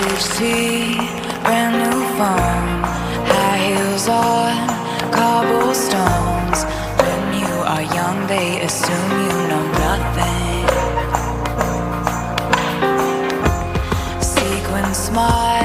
THC, brand new phone, high heels on, cobblestones. When you are young, they assume you know nothing. Sequin smile.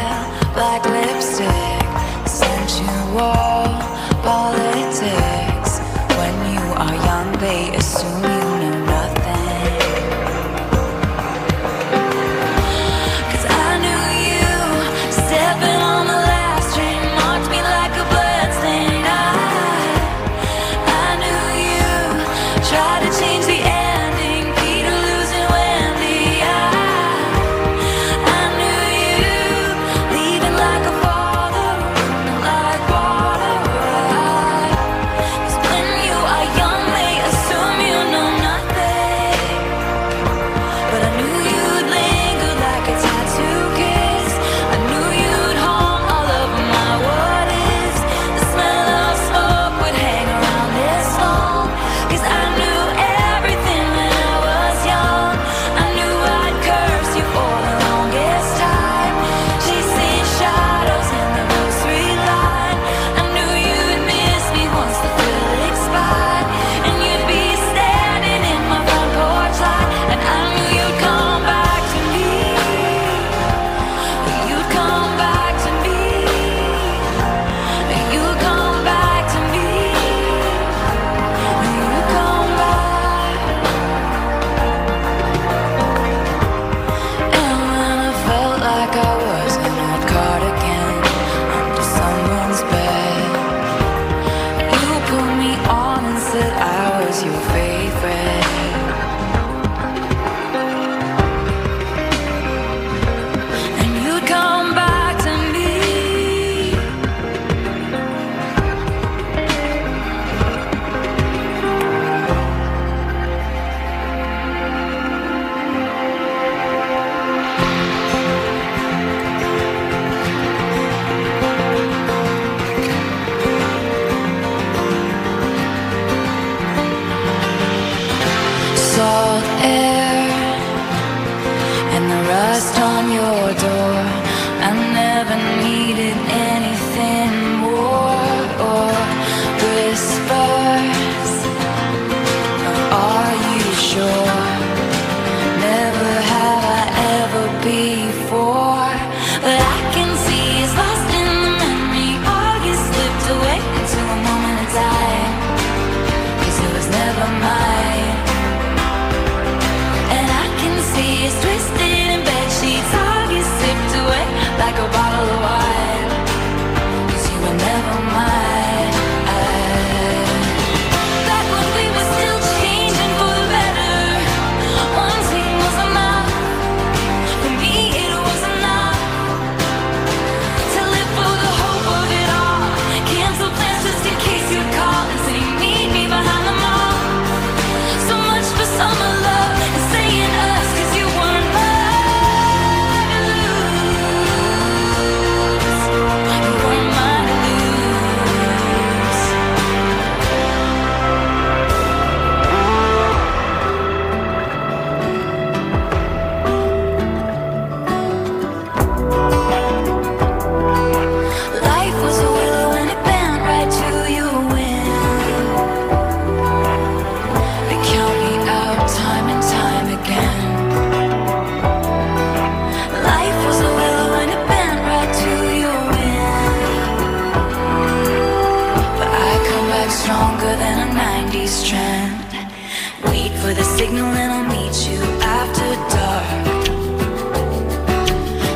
and I'll meet you after dark.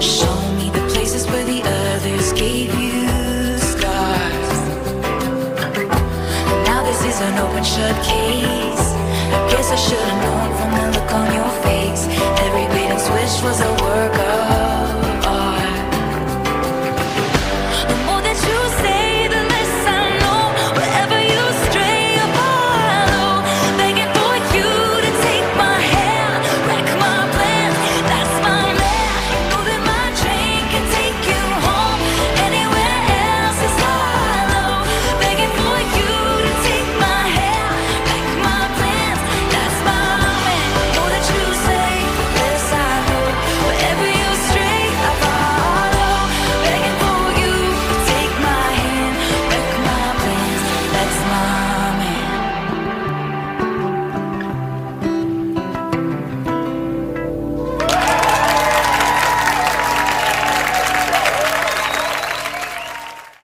Show me the places where the others gave you scars. Now this is an open shut case. I guess I should've known from the look on your face. Every bait and switch was a